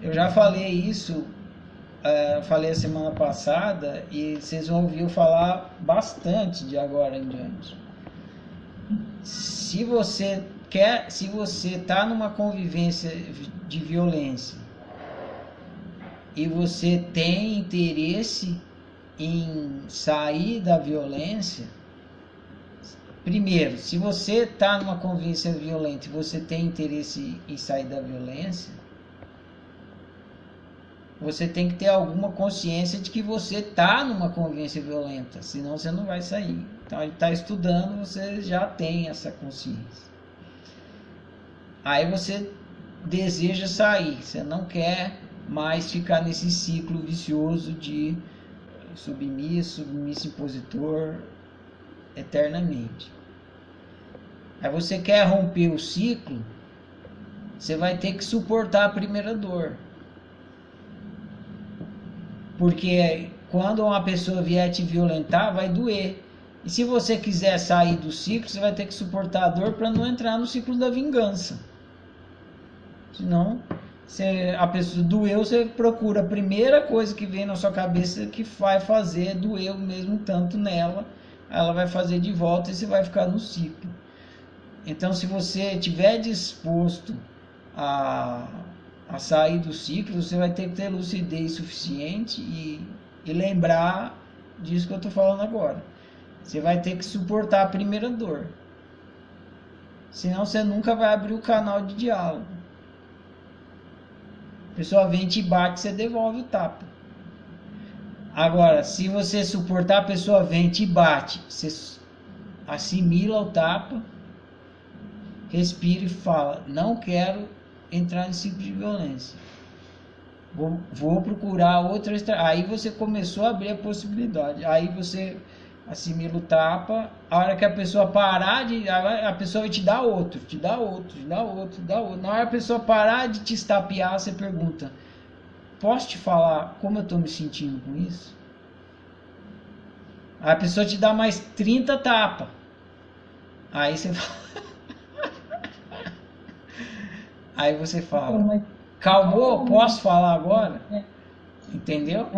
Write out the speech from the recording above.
Eu já falei isso, uh, falei a semana passada, e vocês vão ouvir eu falar bastante de agora em diante. Se você quer, se você está numa convivência de violência e você tem interesse em sair da violência, primeiro, se você está numa convivência violenta e você tem interesse em sair da violência, você tem que ter alguma consciência de que você está numa convivência violenta, senão você não vai sair. Então, ele está estudando, você já tem essa consciência. Aí você deseja sair, você não quer mais ficar nesse ciclo vicioso de submisso, submisso impositor eternamente. Aí você quer romper o ciclo, você vai ter que suportar a primeira dor. Porque quando uma pessoa vier te violentar, vai doer. E se você quiser sair do ciclo, você vai ter que suportar a dor para não entrar no ciclo da vingança. Senão, você, a pessoa doeu, você procura a primeira coisa que vem na sua cabeça que vai fazer doer o mesmo tanto nela, ela vai fazer de volta e você vai ficar no ciclo. Então, se você estiver disposto a, a sair do ciclo, você vai ter que ter lucidez suficiente e, e lembrar disso que eu estou falando agora. Você vai ter que suportar a primeira dor. Senão você nunca vai abrir o canal de diálogo pessoa vem te bate, você devolve o tapa. Agora, se você suportar, a pessoa vem te bate, você assimila o tapa, respira e fala: Não quero entrar nesse tipo de violência. Vou, vou procurar outra. Aí você começou a abrir a possibilidade. Aí você assimila o tapa, a hora que a pessoa parar de. A pessoa vai te dar outro, te dá outro, te dá outro, te dá outro. Na hora que a pessoa parar de te estapear, você pergunta: Posso te falar como eu estou me sentindo com isso? Aí a pessoa te dá mais 30 tapas. Aí você fala. Aí você fala: Calmou? Posso falar agora? É. Entendeu?